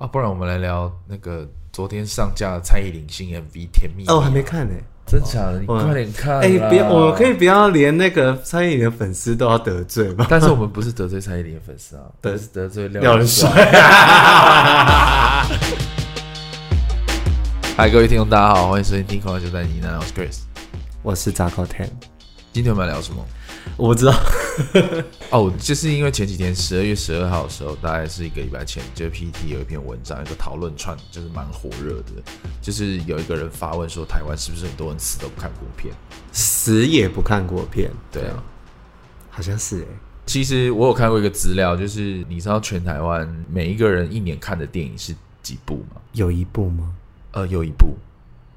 啊，不然我们来聊那个昨天上架的蔡依林新 MV《甜蜜》。哦，我还没看呢，真假的？你快点看！哎，不要，我可以不要连那个蔡依林的粉丝都要得罪吗？但是我们不是得罪蔡依林的粉丝啊，得得罪廖人帅。嗨，各位听众，大家好，欢迎收听《听狂就在你那》，我是 Chris，我是杂口 Ten。今天我们要聊什么？我不知道 哦，就是因为前几天十二月十二号的时候，大概是一个礼拜前，就 PTT 有一篇文章，一个讨论串，就是蛮火热的。就是有一个人发问说，台湾是不是很多人死都不看国片，死也不看国片？对啊，好像是哎。其实我有看过一个资料，就是你知道全台湾每一个人一年看的电影是几部吗？有一部吗？呃，有一部，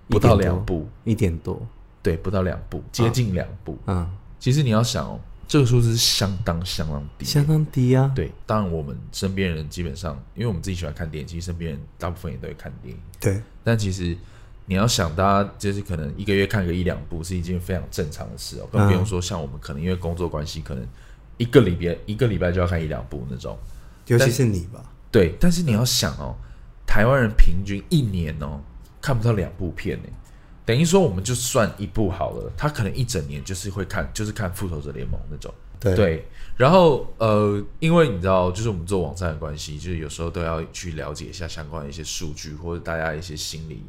不到两部，一点多，对，不到两部，接近两部，嗯。嗯其实你要想哦，这个数字是相当相当低，相当低啊。对，当然我们身边人基本上，因为我们自己喜欢看电影，其实身边人大部分也都会看电影。对，但其实你要想，大家就是可能一个月看个一两部是一件非常正常的事哦，更不用说像我们可能因为工作关系，可能一个礼拜一个礼拜就要看一两部那种。尤其是你吧？对，但是你要想哦，台湾人平均一年哦看不到两部片呢。等于说，我们就算一部好了，他可能一整年就是会看，就是看《复仇者联盟》那种。对，对。然后，呃，因为你知道，就是我们做网站的关系，就是有时候都要去了解一下相关的一些数据，或者大家一些心理，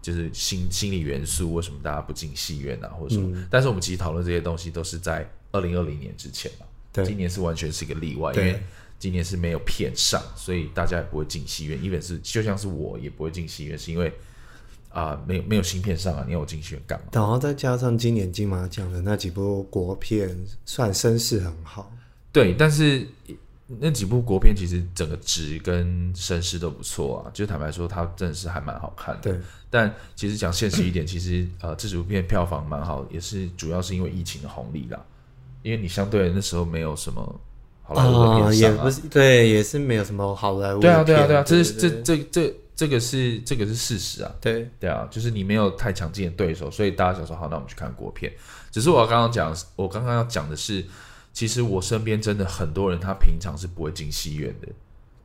就是心心理元素，为什么大家不进戏院啊，或者什么。嗯、但是我们其实讨论这些东西都是在二零二零年之前嘛。对。今年是完全是一个例外，因为今年是没有片上，所以大家也不会进戏院。一本是就像是我也不会进戏院，是因为。啊，没有没有新片上啊，你要我进去干嘛？然后再加上今年金马奖的那几部国片，算声势很好。对，但是那几部国片其实整个值跟声势都不错啊。就坦白说，它真的是还蛮好看的。对，但其实讲现实一点，其实呃，这几部片票房蛮好，也是主要是因为疫情的红利啦。因为你相对那时候没有什么好莱坞的片也不是对，也是没有什么好莱坞。对啊，对啊，对啊，这是这这这。这个是这个是事实啊，对对啊，就是你没有太强劲的对手，所以大家想说好，那我们去看国片。只是我刚刚讲，我刚刚要讲的是，其实我身边真的很多人，他平常是不会进戏院的。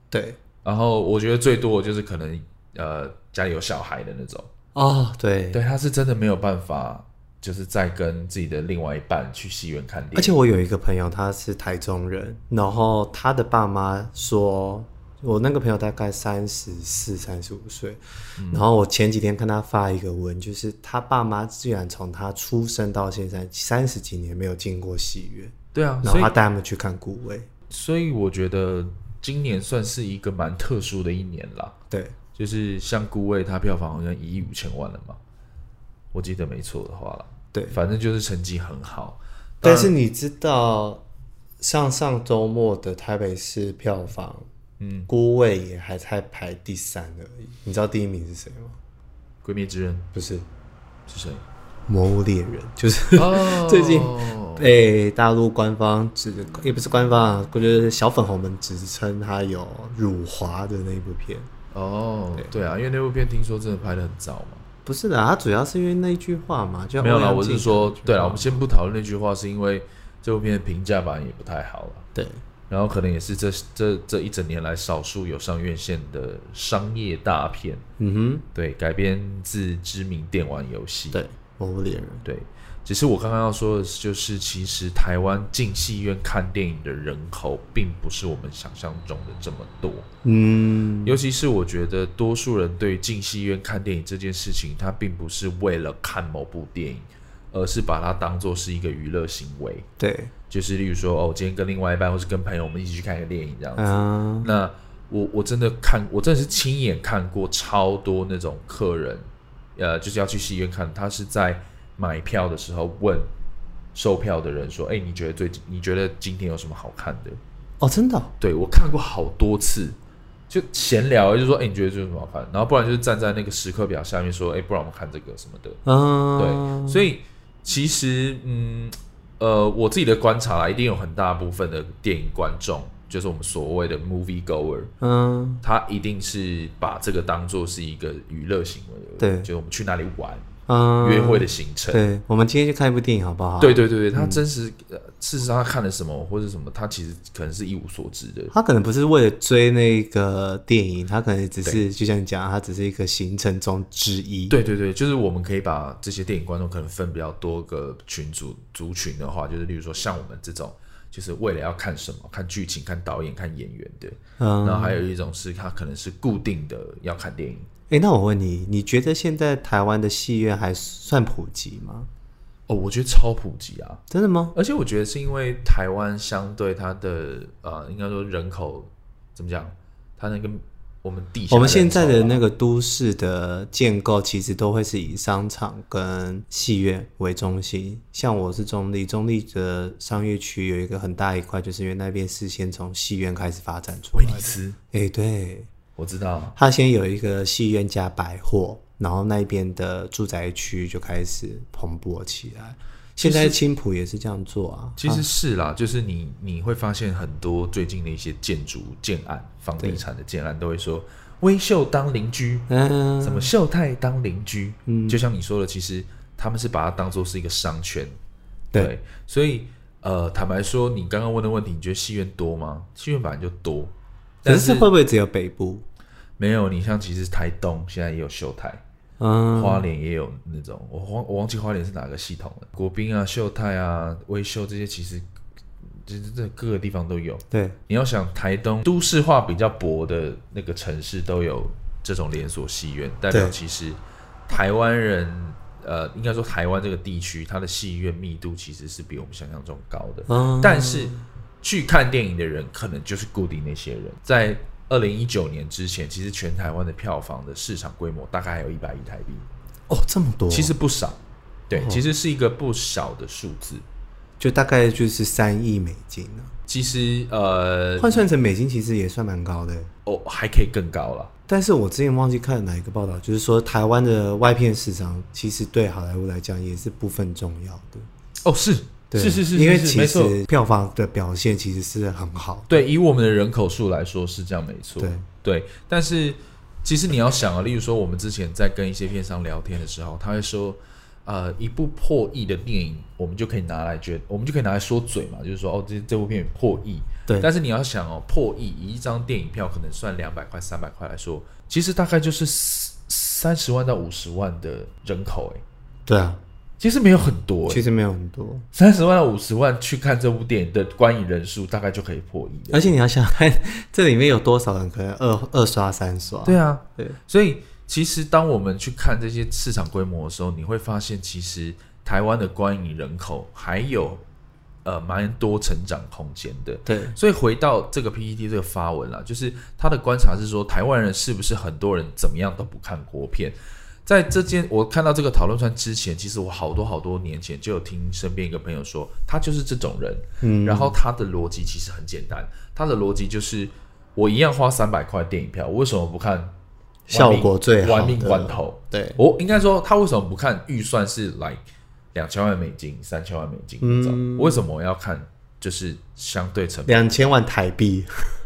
对，然后我觉得最多的就是可能呃家里有小孩的那种哦，对对，他是真的没有办法，就是在跟自己的另外一半去戏院看电影。而且我有一个朋友，他是台中人，然后他的爸妈说。我那个朋友大概三十四、三十五岁，然后我前几天看他发一个文，就是他爸妈居然从他出生到现在三十几年没有进过戏院。对啊，然后他带他们去看孤味，所以我觉得今年算是一个蛮特殊的一年啦。对，就是像孤味，它票房好像一亿五千万了嘛，我记得没错的话了。对，反正就是成绩很好。但是你知道，上上周末的台北市票房？嗯，孤味也还在排第三而已。你知道第一名是谁吗？鬼灭之刃不是，是谁？魔物猎人，就是、哦、最近被大陆官方指，也不是官方啊，我觉得小粉红们指称他有辱华的那部片。哦对，对啊，因为那部片听说真的拍的很早嘛。不是的，他主要是因为那句话嘛，就没有啦。我是说，对啊，我们先不讨论那句话，是因为这部片的评价版也不太好了。对。然后可能也是这这这一整年来少数有上院线的商业大片，嗯哼，对，改编自知名电玩游戏，对，魔物猎人，对。只是我刚刚要说的就是，其实台湾进戏院看电影的人口，并不是我们想象中的这么多，嗯，尤其是我觉得多数人对进戏院看电影这件事情，他并不是为了看某部电影。而是把它当做是一个娱乐行为，对，就是例如说，哦，今天跟另外一半，或是跟朋友，我们一起去看一个电影这样子。嗯、那我我真的看，我真的是亲眼看过超多那种客人，呃，就是要去戏院看，他是在买票的时候问售票的人说：“哎，你觉得最近你觉得今天有什么好看的？”哦，真的、哦？对，我看过好多次，就闲聊，就说：“哎，你觉得这有什么好看？”然后不然就是站在那个时刻表下面说：“哎，不然我们看这个什么的。”嗯，对，所以。其实，嗯，呃，我自己的观察啦，一定有很大部分的电影观众，就是我们所谓的 movie goer，嗯，他一定是把这个当做是一个娱乐行为，对，就是我们去哪里玩，嗯约会的行程。对，我们今天去看一部电影好不好？对对对对，他真实、嗯、事实上他看了什么或者什么，他其实可能是一无所知的。他可能不是为了追那个电影，他可能只是就像你讲，他只是一个行程中之一。对对对，就是我们可以把这些电影观众可能分比较多个群组族群的话，就是例如说像我们这种。就是为了要看什么，看剧情、看导演、看演员的。嗯，然后还有一种是他可能是固定的要看电影。哎、欸，那我问你，你觉得现在台湾的戏院还算普及吗？哦，我觉得超普及啊！真的吗？而且我觉得是因为台湾相对它的呃，应该说人口怎么讲，它那个。我们地下，我们现在的那个都市的建构，其实都会是以商场跟戏院为中心。像我是中立，中立的商业区有一个很大一块，就是因为那边是先从戏院开始发展出来的。威尼斯，哎，对，我知道，他先有一个戏院加百货，然后那边的住宅区就开始蓬勃起来。现在青浦也是这样做啊，其实是啦，啊、就是你你会发现很多最近的一些建筑建案、房地产的建案都会说微秀当邻居，嗯，什么秀泰当邻居，嗯，就像你说的，其实他们是把它当做是一个商圈，对，对，所以呃，坦白说，你刚刚问的问题，你觉得戏院多吗？戏院本来就多，但是，是会不会只有北部？没有，你像其实台东现在也有秀泰。嗯，花莲也有那种，我忘我忘记花莲是哪个系统了。国宾啊、秀泰啊、威秀这些，其实就是这各个地方都有。对，你要想台东都市化比较薄的那个城市都有这种连锁戏院，代表其实台湾人呃，应该说台湾这个地区，它的戏院密度其实是比我们想象中高的。嗯，但是去看电影的人可能就是固定那些人，在。二零一九年之前，其实全台湾的票房的市场规模大概还有一百亿台币。哦，这么多，其实不少。对，哦、其实是一个不小的数字，就大概就是三亿美金呢。其实呃，换算成美金，其实也算蛮高的。哦，还可以更高了。但是我之前忘记看了哪一个报道，就是说台湾的外片市场其实对好莱坞来讲也是不分重要的。哦，是。对是是是，因为其实票房的表现其实是很好。对，以我们的人口数来说是这样，没错。对对，但是其实你要想啊，例如说我们之前在跟一些片商聊天的时候，他会说，呃，一部破亿的电影，我们就可以拿来觉，我们就可以拿来说嘴嘛，就是说哦，这这部片破亿。对。但是你要想哦，破亿以一张电影票可能算两百块、三百块来说，其实大概就是三十万到五十万的人口，哎。对啊。其实没有很多，其实没有很多，三十万到五十万去看这部电影的观影人数，大概就可以破亿。而且你要想看 这里面有多少人可能二二刷三刷。对啊，对。所以其实当我们去看这些市场规模的时候，你会发现，其实台湾的观影人口还有呃蛮多成长空间的。对。所以回到这个 PPT 这个发文啦，就是他的观察是说，台湾人是不是很多人怎么样都不看国片？在这件我看到这个讨论串之前，其实我好多好多年前就有听身边一个朋友说，他就是这种人。嗯，然后他的逻辑其实很简单，他的逻辑就是我一样花三百块电影票，我为什么不看效果最好玩命关头？对，我应该说他为什么不看预算是来两千万美金、三千万美金？嗯，为什么我要看就是相对成本两千万台币？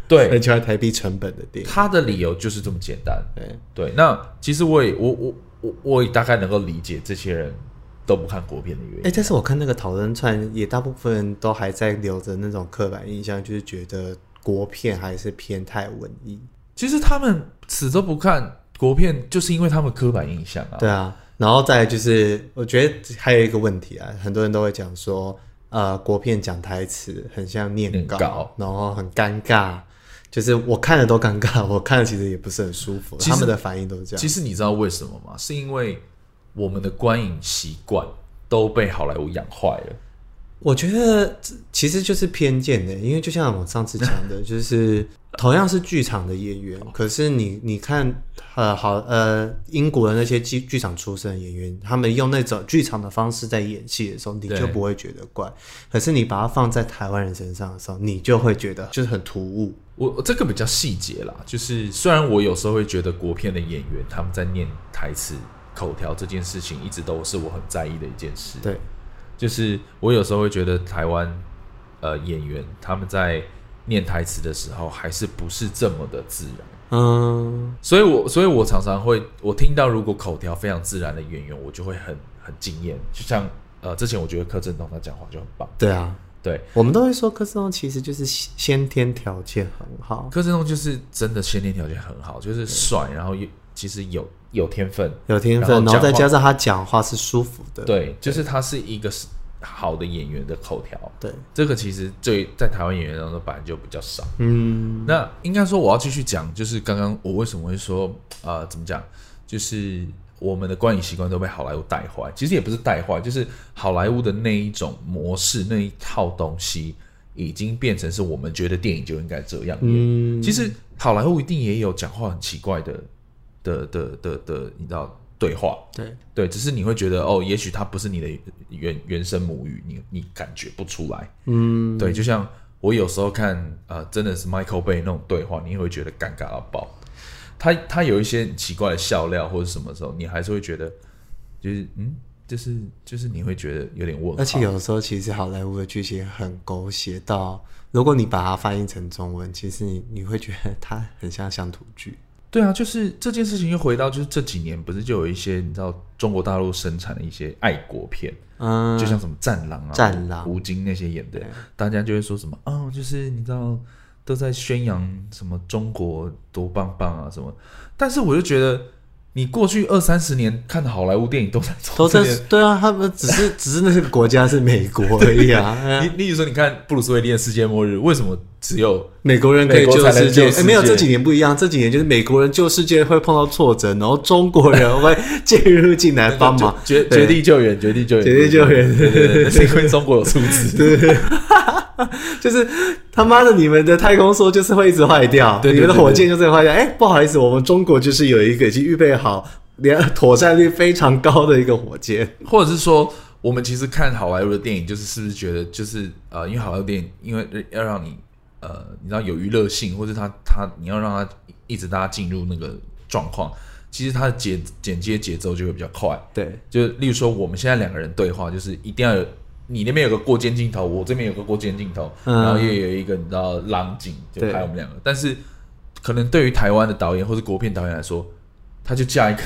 对，两千万台币成本的电影，他的理由就是这么简单。对对，那其实我也我我。我我也大概能够理解这些人都不看国片的原因。哎、欸，但是我看那个讨论串，也大部分人都还在留着那种刻板印象，就是觉得国片还是偏太文艺。其实他们死都不看国片，就是因为他们刻板印象啊。对啊，然后再来就是，我觉得还有一个问题啊，很多人都会讲说，呃，国片讲台词很像念稿，念稿然后很尴尬。就是我看了都尴尬，我看了其实也不是很舒服。他们的反应都是这样。其实你知道为什么吗？是因为我们的观影习惯都被好莱坞养坏了。我觉得其实就是偏见的，因为就像我上次讲的，就是。同样是剧场的演员，可是你你看，呃，好，呃，英国的那些剧剧场出身的演员，他们用那种剧场的方式在演戏的时候，你就不会觉得怪。可是你把它放在台湾人身上的时候，你就会觉得就是很突兀。我这个比较细节啦，就是虽然我有时候会觉得国片的演员他们在念台词口条这件事情，一直都是我很在意的一件事。对，就是我有时候会觉得台湾呃演员他们在。念台词的时候还是不是这么的自然，嗯，所以我所以我常常会，我听到如果口条非常自然的演员，我就会很很惊艳。就像呃，之前我觉得柯震东他讲话就很棒。对啊，对，我们都会说柯震东其实就是先天条件很好。柯震东就是真的先天条件很好，就是帅，然后又其实有有天分，有天分，然后，再加上他讲话是舒服的。对，就是他是一个。好的演员的口条，对这个其实最在台湾演员当中本来就比较少。嗯，那应该说我要继续讲，就是刚刚我为什么会说呃，怎么讲，就是我们的观影习惯都被好莱坞带坏。其实也不是带坏，就是好莱坞的那一种模式，那一套东西已经变成是我们觉得电影就应该这样。嗯，其实好莱坞一定也有讲话很奇怪的的的的的，的，你知道。对话，对对，只是你会觉得哦，也许它不是你的原原生母语，你你感觉不出来，嗯，对，就像我有时候看呃，真的是 Michael Bay 那种对话，你也会觉得尴尬到爆。他他有一些奇怪的笑料或者什么时候，你还是会觉得就是嗯，就是就是你会觉得有点问号。而且有时候其实好莱坞的剧情很狗血到，如果你把它翻译成中文，其实你你会觉得它很像乡土剧。对啊，就是这件事情又回到，就是这几年不是就有一些你知道中国大陆生产的一些爱国片，嗯，就像什么战狼啊、战狼、吴京那些演的，大家就会说什么，哦，就是你知道都在宣扬什么中国多棒棒啊什么，但是我就觉得。你过去二三十年看的好莱坞电影都在都在对啊，他们只是 只是那个国家是美国而已啊。你例如说，你看布鲁斯威利的世界末日，为什么只有美国人可以救世界？哎，没有，这几年不一样，这几年就是美国人救世界会碰到挫折，然后中国人会介入进来帮忙，绝绝地救援，绝地救援，绝地救援，对对对，是因为中国有出资，对。就是他妈的，你们的太空梭就是会一直坏掉，对，你们的火箭就是会坏掉。哎，不好意思，我们中国就是有一个已经预备好、连妥善率非常高的一个火箭。或者是说，我们其实看好莱坞的电影，就是是不是觉得就是呃，因为好莱坞电影，因为要让你呃，你知道有娱乐性，或者他他你要让他一直大家进入那个状况，其实他的剪剪接节奏就会比较快。对，就例如说我们现在两个人对话，就是一定要有。你那边有个过肩镜头，我这边有个过肩镜头，嗯、然后也有一个你知道浪景，就拍我们两个。但是可能对于台湾的导演或者国片导演来说，他就架一个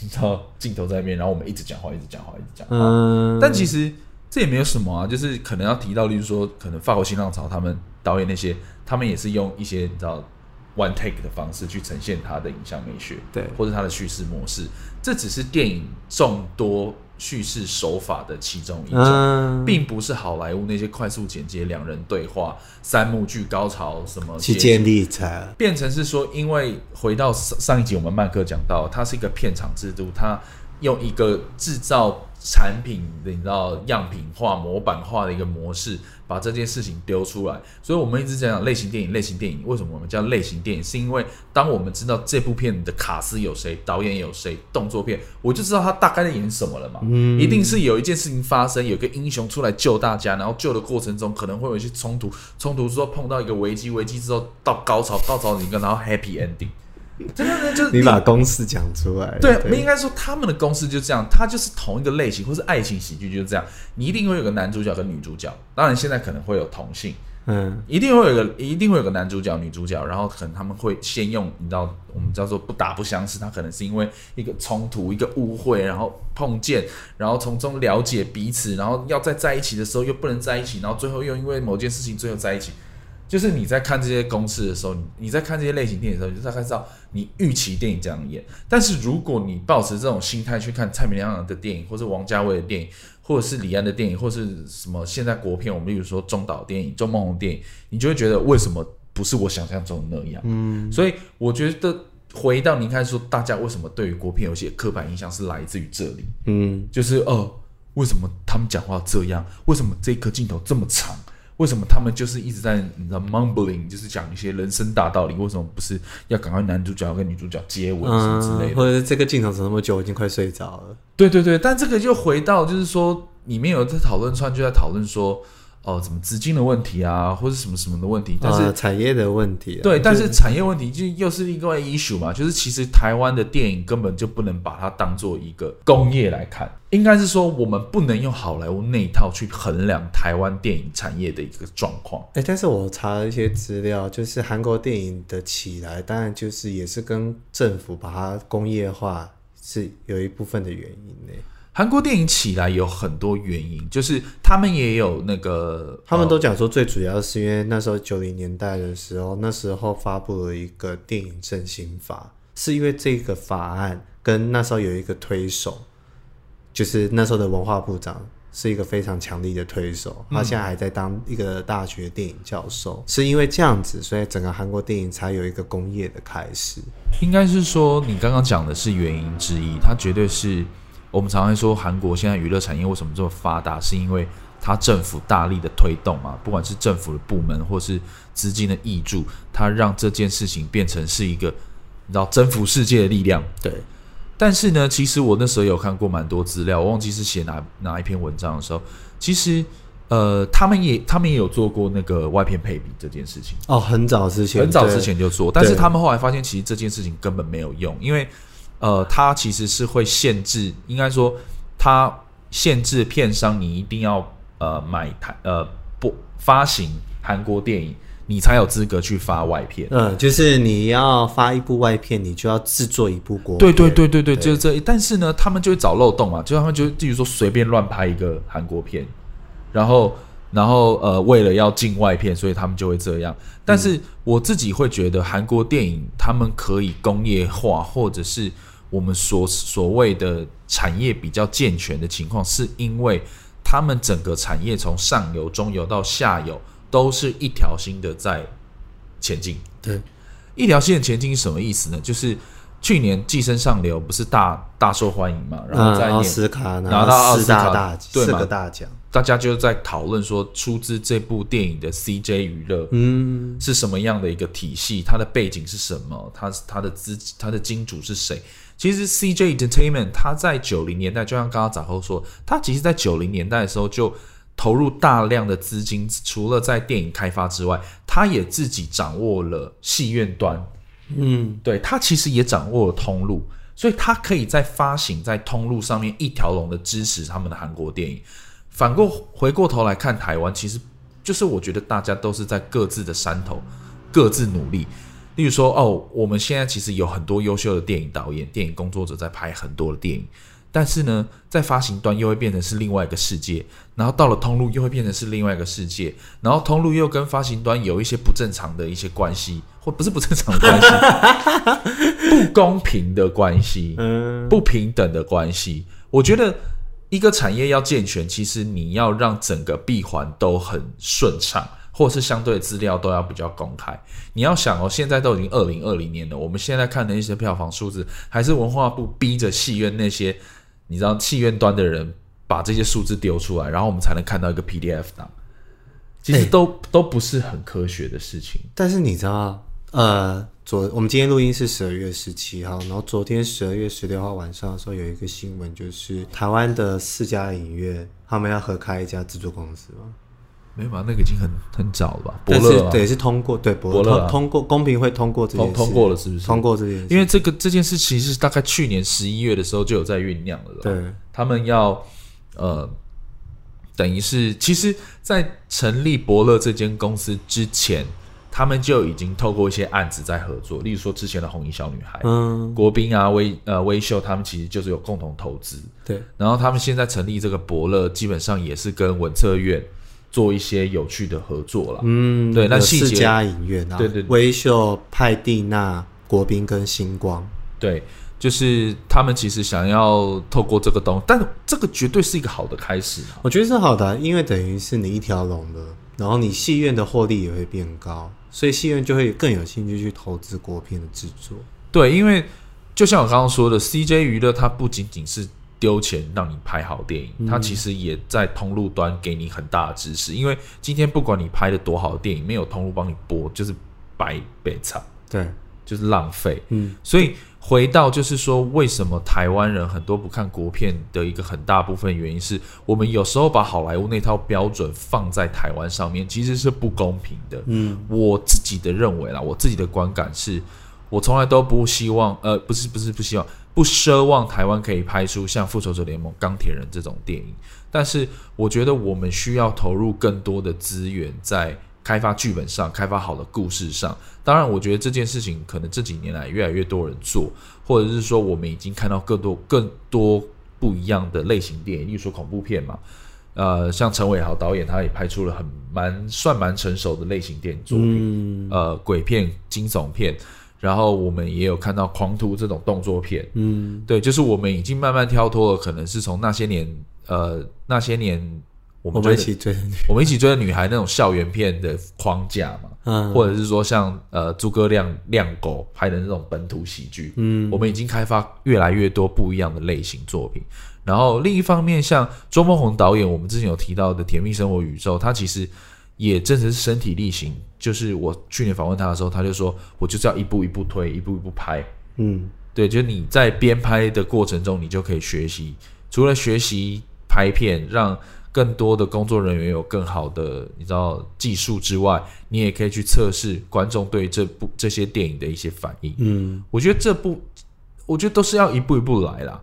你知道镜头在那边，然后我们一直讲话，一直讲话，一直讲话。嗯、但其实这也没有什么啊，就是可能要提到，例如说，可能法国新浪潮他们导演那些，他们也是用一些你知道 one take 的方式去呈现他的影像美学，对，或者他的叙事模式。这只是电影众多。叙事手法的其中一种，嗯、并不是好莱坞那些快速剪接、两人对话、三幕剧高潮什么去建立才变成是说，因为回到上上一集我们曼克讲到，它是一个片场制度，它用一个制造。产品的你知道样品化、模板化的一个模式，把这件事情丢出来。所以，我们一直讲讲类型电影。类型电影为什么我们叫类型电影？是因为当我们知道这部片的卡司有谁、导演有谁、动作片，我就知道他大概在演什么了嘛。嗯，一定是有一件事情发生，有个英雄出来救大家，然后救的过程中可能会有一些冲突，冲突之后碰到一个危机，危机之后到高潮，高潮一个然后 happy ending。真的，就是你把公式讲出来。对，我们应该说他们的公式就这样，它就是同一个类型，或是爱情喜剧就是这样。你一定会有个男主角跟女主角，当然现在可能会有同性，嗯，一定会有个一定会有个男主角、女主角，然后可能他们会先用你知道我们叫做不打不相识，他可能是因为一个冲突、一个误会，然后碰见，然后从中了解彼此，然后要再在一起的时候又不能在一起，然后最后又因为某件事情最后在一起。就是你在看这些公式的时候，你你在看这些类型电影的时候，你就大概知道你预期电影这样演。但是如果你抱持这种心态去看蔡明亮的电影，或是王家卫的电影，或者是李安的电影，或是什么现在国片，我们例如说中岛电影、周梦宏电影，你就会觉得为什么不是我想象中的那样？嗯，所以我觉得回到您开始说，大家为什么对于国片有些刻板印象是来自于这里？嗯，就是哦、呃，为什么他们讲话这样？为什么这颗镜头这么长？为什么他们就是一直在你知道 mumbling，就是讲一些人生大道理？为什么不是要赶快男主角跟女主角接吻什么之类的？嗯、或者这个镜头怎么那么久，我已经快睡着了。对对对，但这个就回到就是说，里面有在讨论串就在讨论说，哦，什么资金的问题啊，或者什么什么的问题，但是、呃、产业的问题、啊，对，但是产业问题就又是另外一个 issue 嘛，就是其实台湾的电影根本就不能把它当做一个工业来看，应该是说我们不能用好莱坞那一套去衡量台湾电影产业的一个状况。哎，但是我查了一些资料，就是韩国电影的起来，当然就是也是跟政府把它工业化是有一部分的原因呢。韩国电影起来有很多原因，就是他们也有那个，他们都讲说最主要是因为那时候九零年代的时候，那时候发布了一个电影振兴法，是因为这个法案跟那时候有一个推手，就是那时候的文化部长是一个非常强力的推手，他现在还在当一个大学电影教授，嗯、是因为这样子，所以整个韩国电影才有一个工业的开始。应该是说你刚刚讲的是原因之一，它绝对是。我们常常说韩国现在娱乐产业为什么这么发达，是因为它政府大力的推动嘛，不管是政府的部门或是资金的挹注，它让这件事情变成是一个你知道征服世界的力量。对。但是呢，其实我那时候有看过蛮多资料，我忘记是写哪哪一篇文章的时候，其实呃，他们也他们也有做过那个外片配比这件事情。哦，很早之前，很早之前就做，但是他们后来发现，其实这件事情根本没有用，因为。呃，它其实是会限制，应该说，它限制片商，你一定要呃买台呃不发行韩国电影，你才有资格去发外片。嗯，就是你要发一部外片，你就要制作一部国。对对对对对，对就是这。但是呢，他们就会找漏洞嘛，就他们就比如说随便乱拍一个韩国片，然后然后呃为了要进外片，所以他们就会这样。但是我自己会觉得，韩国电影他们可以工业化，或者是。我们所所谓的产业比较健全的情况，是因为他们整个产业从上游、中游到下游都是一条心的在前进。对，一条线前进是什么意思呢？就是去年《寄生上流》不是大大受欢迎嘛，然后在奥斯卡拿到四大大对四个大奖，大家就在讨论说，出资这部电影的 CJ 娱乐，嗯，是什么样的一个体系？它的背景是什么？它它的资它的金主是谁？其实 CJ Entertainment，它在九零年代，就像刚刚展后说，它其实，在九零年代的时候就投入大量的资金，除了在电影开发之外，它也自己掌握了戏院端，嗯，对，它其实也掌握了通路，所以它可以在发行在通路上面一条龙的支持他们的韩国电影。反过回过头来看台湾，其实就是我觉得大家都是在各自的山头各自努力。例如说，哦，我们现在其实有很多优秀的电影导演、电影工作者在拍很多的电影，但是呢，在发行端又会变成是另外一个世界，然后到了通路又会变成是另外一个世界，然后通路又跟发行端有一些不正常的一些关系，或不是不正常的关系，不公平的关系，不平等的关系。我觉得一个产业要健全，其实你要让整个闭环都很顺畅。或是相对资料都要比较公开。你要想哦，现在都已经二零二零年了，我们现在看的一些票房数字，还是文化部逼着戏院那些你知道戏院端的人把这些数字丢出来，然后我们才能看到一个 PDF 档。其实都、都不是很科学的事情。但是你知道，呃，昨我们今天录音是十二月十七号，然后昨天十二月十六号晚上的时候有一个新闻，就是台湾的四家影院他们要合开一家制作公司吗？没有吧？那个已经很很早了吧？伯乐、啊、对是通过对伯乐、啊、通，通过公平会通过这件事通通过了是不是？通过这件事，因为这个这件事其实大概去年十一月的时候就有在酝酿了。对，他们要呃，等于是其实，在成立伯乐这间公司之前，他们就已经透过一些案子在合作，例如说之前的红衣小女孩，嗯，国宾啊微呃微秀，他们其实就是有共同投资。对，然后他们现在成立这个伯乐，基本上也是跟文策院。做一些有趣的合作了，嗯，对，那细节家影院啊，对对，对，微秀、派蒂娜、国宾跟星光，对，就是他们其实想要透过这个东西，但这个绝对是一个好的开始，我觉得是好的，因为等于是你一条龙的，然后你戏院的获利也会变高，所以戏院就会更有兴趣去投资国片的制作。对，因为就像我刚刚说的，CJ 娱乐它不仅仅是。丢钱让你拍好电影，他其实也在通路端给你很大的支持。因为今天不管你拍的多好的电影，没有通路帮你播，就是白被惨，对，就是浪费。嗯，所以回到就是说，为什么台湾人很多不看国片的一个很大部分原因是我们有时候把好莱坞那套标准放在台湾上面，其实是不公平的。嗯，我自己的认为啦，我自己的观感是，我从来都不希望，呃，不是不是不希望，不奢望台湾可以拍出像《复仇者联盟》、《钢铁人》这种电影，但是我觉得我们需要投入更多的资源在。开发剧本上，开发好的故事上，当然，我觉得这件事情可能这几年来越来越多人做，或者是说我们已经看到更多更多不一样的类型电影，例如说恐怖片嘛，呃，像陈伟豪导演他也拍出了很蛮算蛮成熟的类型电影作品，嗯、呃，鬼片、惊悚片，然后我们也有看到狂徒这种动作片，嗯，对，就是我们已经慢慢跳脱了，可能是从那些年，呃，那些年。我们，一起追的女，我们一起追的女孩那种校园片的框架嘛，嗯，或者是说像呃诸葛亮亮狗拍的那种本土喜剧，嗯，我们已经开发越来越多不一样的类型作品。然后另一方面，像周梦宏导演，我们之前有提到的《甜蜜生活宇宙》，他其实也真的是身体力行。就是我去年访问他的时候，他就说我就是要一步一步推，一步一步拍，嗯，对，就是你在边拍的过程中，你就可以学习，除了学习拍片，让更多的工作人员有更好的你知道技术之外，你也可以去测试观众对这部这些电影的一些反应。嗯，我觉得这部，我觉得都是要一步一步来啦。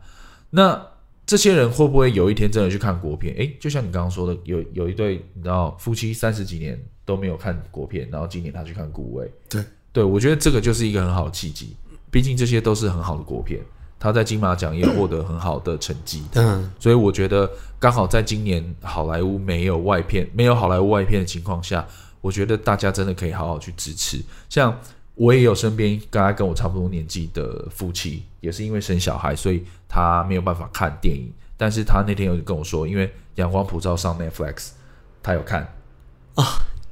那这些人会不会有一天真的去看国片？诶，就像你刚刚说的，有有一对你知道夫妻三十几年都没有看国片，然后今年他去看《古味》。对，对我觉得这个就是一个很好的契机。毕竟这些都是很好的国片。他在金马奖也获得很好的成绩，嗯，所以我觉得刚好在今年好莱坞没有外片，没有好莱坞外片的情况下，我觉得大家真的可以好好去支持。像我也有身边刚刚跟我差不多年纪的夫妻，也是因为生小孩，所以他没有办法看电影，但是他那天有跟我说，因为《阳光普照》上 Netflix，他有看啊，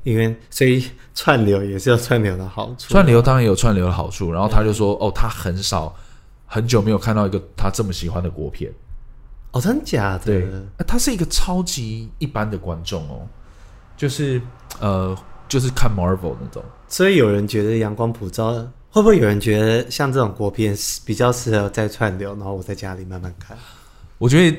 因为所以串流也是有串流的好处，串流当然有串流的好处，然后他就说，哦，他很少。很久没有看到一个他这么喜欢的国片，哦，真假的？对，他是一个超级一般的观众哦，就是呃，就是看 Marvel 那种。所以有人觉得《阳光普照》会不会有人觉得像这种国片比较适合在串流，然后我在家里慢慢看？我觉得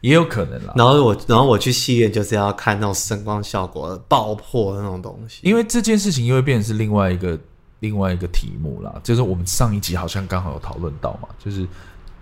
也有可能啦。然后我，然后我去戏院就是要看那种声光效果爆破的那种东西，因为这件事情又会变成是另外一个。另外一个题目啦，就是我们上一集好像刚好有讨论到嘛，就是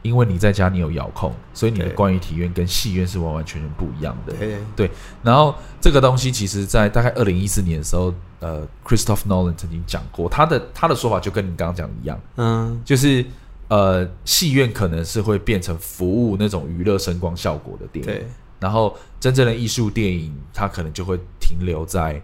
因为你在家你有遥控，所以你的观影体验跟戏院是完完全全不一样的。对，对，然后这个东西其实，在大概二零一四年的时候，呃，Christopher Nolan 曾经讲过，他的他的说法就跟你刚刚讲的一样，嗯，就是呃，戏院可能是会变成服务那种娱乐声光效果的电影，对，然后真正的艺术电影，它可能就会停留在。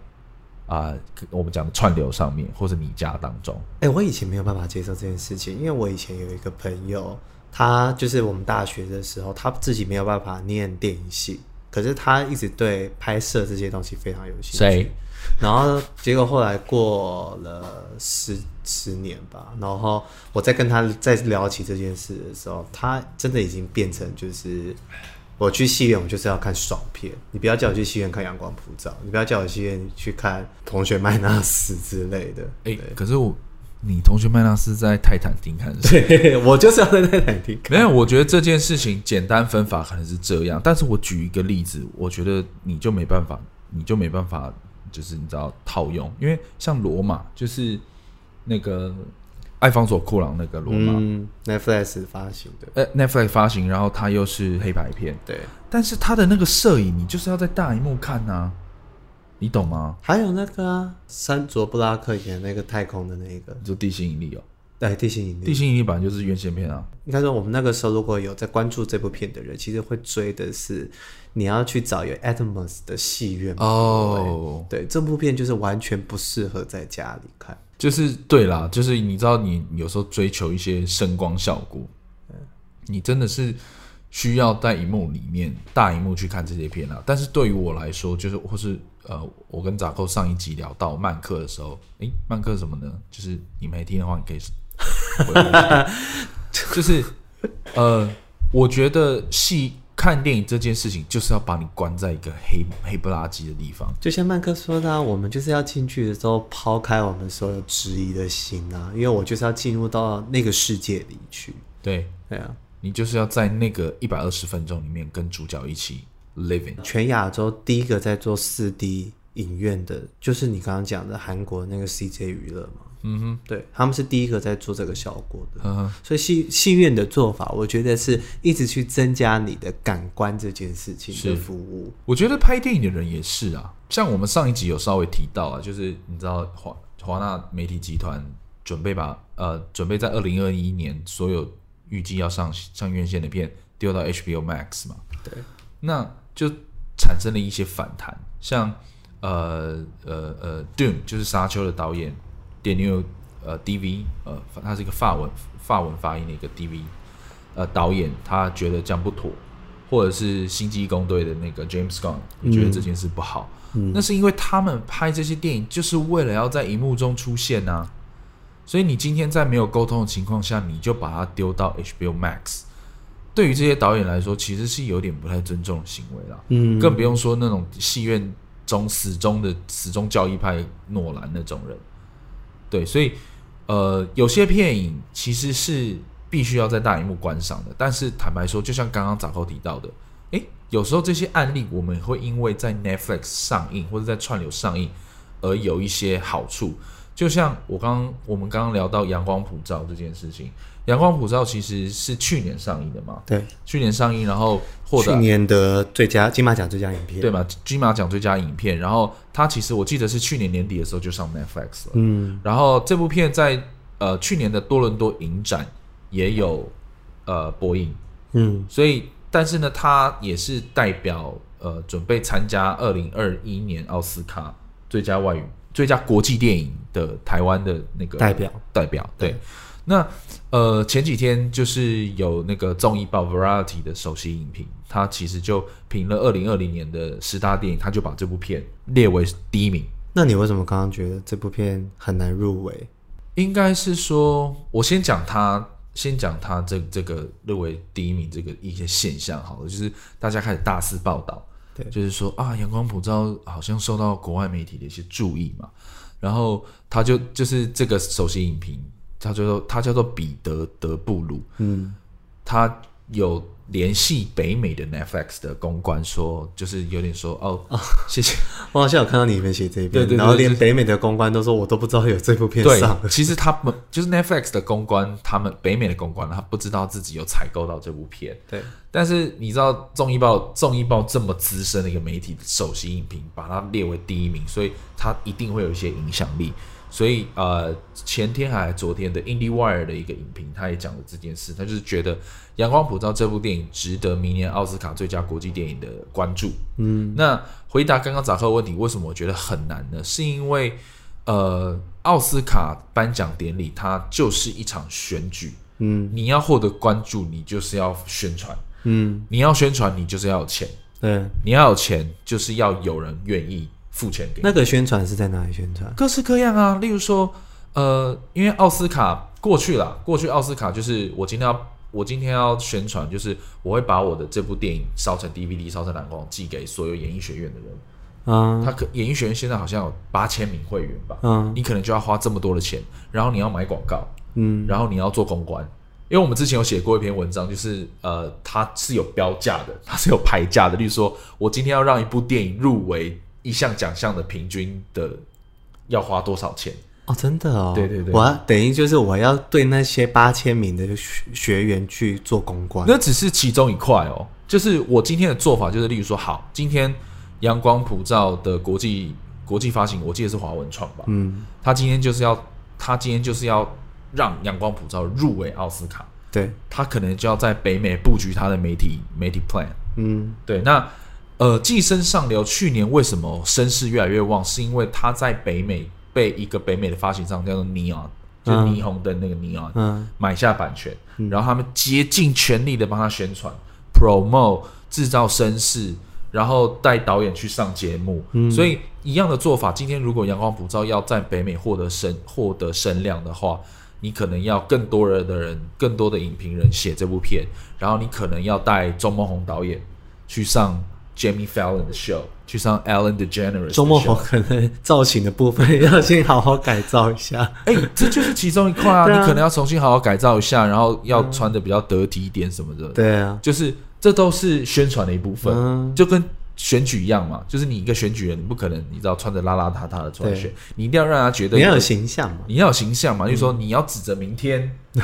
啊、呃，我们讲的串流上面，或者你家当中，哎、欸，我以前没有办法接受这件事情，因为我以前有一个朋友，他就是我们大学的时候，他自己没有办法念电影系，可是他一直对拍摄这些东西非常有兴趣。谁？然后结果后来过了十十年吧，然后我再跟他再聊起这件事的时候，他真的已经变成就是。我去戏院，我就是要看爽片。你不要叫我去戏院看《阳光普照》，你不要叫我去戏院去看《同学麦纳斯》之类的。哎、欸，可是我，你同学麦纳斯在泰坦厅看是？对，我就是要在泰坦厅看。没有，我觉得这件事情简单分法可能是这样，但是我举一个例子，我觉得你就没办法，你就没办法，就是你知道套用，因为像罗马就是那个。艾方索·库朗那个罗马、嗯、Netflix 发行的，呃，Netflix 发行，然后它又是黑白片，对。但是它的那个摄影，你就是要在大荧幕看啊，你懂吗？还有那个啊，山卓布拉克演那个太空的那个，就地心引力哦。对，地心引力，地心引力本来就是院线片啊。应该说，我们那个时候如果有在关注这部片的人，其实会追的是你要去找有 Atmos 的戏院哦。对，这部片就是完全不适合在家里看。就是对啦，就是你知道，你有时候追求一些声光效果，你真的是需要在荧幕里面大荧幕去看这些片啊。但是对于我来说，就是或是呃，我跟扎扣上一集聊到曼克的时候，诶，曼克什么呢？就是你没听的话，你可以回，就是呃，我觉得戏看电影这件事情就是要把你关在一个黑黑不拉几的地方。就像曼克说的啊，我们就是要进去的时候抛开我们所有质疑的心啊，因为我就是要进入到那个世界里去。对，对啊，你就是要在那个一百二十分钟里面跟主角一起 living。全亚洲第一个在做四 D 影院的，就是你刚刚讲的韩国那个 CJ 娱乐嘛。嗯哼，对，他们是第一个在做这个效果的，嗯哼，所以戏戏院的做法，我觉得是一直去增加你的感官这件事情的服务。我觉得拍电影的人也是啊，像我们上一集有稍微提到啊，就是你知道华华纳媒体集团准备把呃准备在二零二一年所有预计要上上院线的片丢到 HBO Max 嘛，对，那就产生了一些反弹，像呃呃呃，Doom 就是沙丘的导演。Daniel 呃，DV 呃，他是一个法文法文发音的一个 DV 呃导演，他觉得这样不妥，或者是星际异攻队的那个 James Gunn 觉得这件事不好，嗯，那是因为他们拍这些电影就是为了要在荧幕中出现呐，啊，所以你今天在没有沟通的情况下，你就把它丢到 HBO Max，对于这些导演来说，其实是有点不太尊重的行为啦，嗯，更不用说那种戏院中始终的始终教义派诺兰那种人。对，所以，呃，有些片影其实是必须要在大荧幕观赏的。但是坦白说，就像刚刚杂扣提到的，诶，有时候这些案例我们会因为在 Netflix 上映或者在串流上映而有一些好处。就像我刚刚我们刚刚聊到《阳光普照》这件事情。阳光普照其实是去年上映的嘛？对，去年上映，然后获得去年的最佳金马奖最佳影片，对嘛？金马奖最佳影片，然后它其实我记得是去年年底的时候就上 Netflix 了。嗯，然后这部片在呃去年的多伦多影展也有呃播映。嗯，所以但是呢，它也是代表呃准备参加二零二一年奥斯卡最佳外语最佳国际电影的台湾的那个代表代表对。对那呃前几天就是有那个综艺报 Variety 的首席影评，他其实就评了二零二零年的十大电影，他就把这部片列为第一名。那你为什么刚刚觉得这部片很难入围？应该是说，我先讲他，先讲他这这个入围第一名这个一些现象好了，就是大家开始大肆报道，对，就是说啊，阳光普照好像受到国外媒体的一些注意嘛，然后他就就是这个首席影评。他叫做他叫做彼得德布鲁，嗯，他有联系北美的 Netflix 的公关说，就是有点说哦，哦谢谢，我好像有看到你们写这边，对，对对，然后连北美的公关都说，我都不知道有这部片上。对，其实他们就是 Netflix 的公关，他们北美的公关，他不知道自己有采购到这部片。对，但是你知道综艺报综艺报这么资深的一个媒体首席影评，把它列为第一名，所以他一定会有一些影响力。所以，呃，前天还昨天的 IndieWire 的一个影评，他也讲了这件事。他就是觉得《阳光普照》这部电影值得明年奥斯卡最佳国际电影的关注。嗯，那回答刚刚杂克的问题，为什么我觉得很难呢？是因为，呃，奥斯卡颁奖典礼它就是一场选举。嗯，你要获得关注，你就是要宣传。嗯，你要宣传，你就是要有钱。对，你要有钱，就是要有人愿意。付钱给那个宣传是在哪里宣传？各式各样啊，例如说，呃，因为奥斯卡过去了，过去奥斯卡就是我今天要我今天要宣传，就是我会把我的这部电影烧成 DVD，烧成蓝光，寄给所有演艺学院的人。嗯，他可演艺学院现在好像有八千名会员吧？嗯，你可能就要花这么多的钱，然后你要买广告，嗯，然后你要做公关，因为我们之前有写过一篇文章，就是呃，它是有标价的，它是有牌价的，例如说我今天要让一部电影入围。一项奖项的平均的要花多少钱？哦，真的哦，对对对，我要等于就是我要对那些八千名的学学员去做公关，那只是其中一块哦。就是我今天的做法，就是例如说，好，今天阳光普照的国际国际发行，我记得是华文创吧，嗯，他今天就是要他今天就是要让阳光普照入围奥斯卡，对，他可能就要在北美布局他的媒体媒体 plan，嗯，对，那。呃，寄生上流去年为什么声势越来越旺？是因为他在北美被一个北美的发行商叫做 Neon，就霓虹灯那个 Neon，嗯，买下版权，嗯、然后他们竭尽全力的帮他宣传、嗯、promote，制造声势，然后带导演去上节目。嗯、所以一样的做法，今天如果阳光普照要在北美获得声获得声量的话，你可能要更多人的人，更多的影评人写这部片，然后你可能要带钟梦宏导演去上 Jimmy Fallon 的 show，去上 Ellen DeGeneres。周末我可能造型的部分要先好好改造一下。哎、欸，这就是其中一块啊，啊，你可能要重新好好改造一下，然后要穿的比较得体一点什么的。对啊，就是这都是宣传的一部分，嗯、就跟。选举一样嘛，就是你一个选举人，你不可能你知道穿着邋邋遢遢的出来选，你一定要让他觉得你要有形象嘛，你要有形象嘛，嗯、就是说你要指着明天，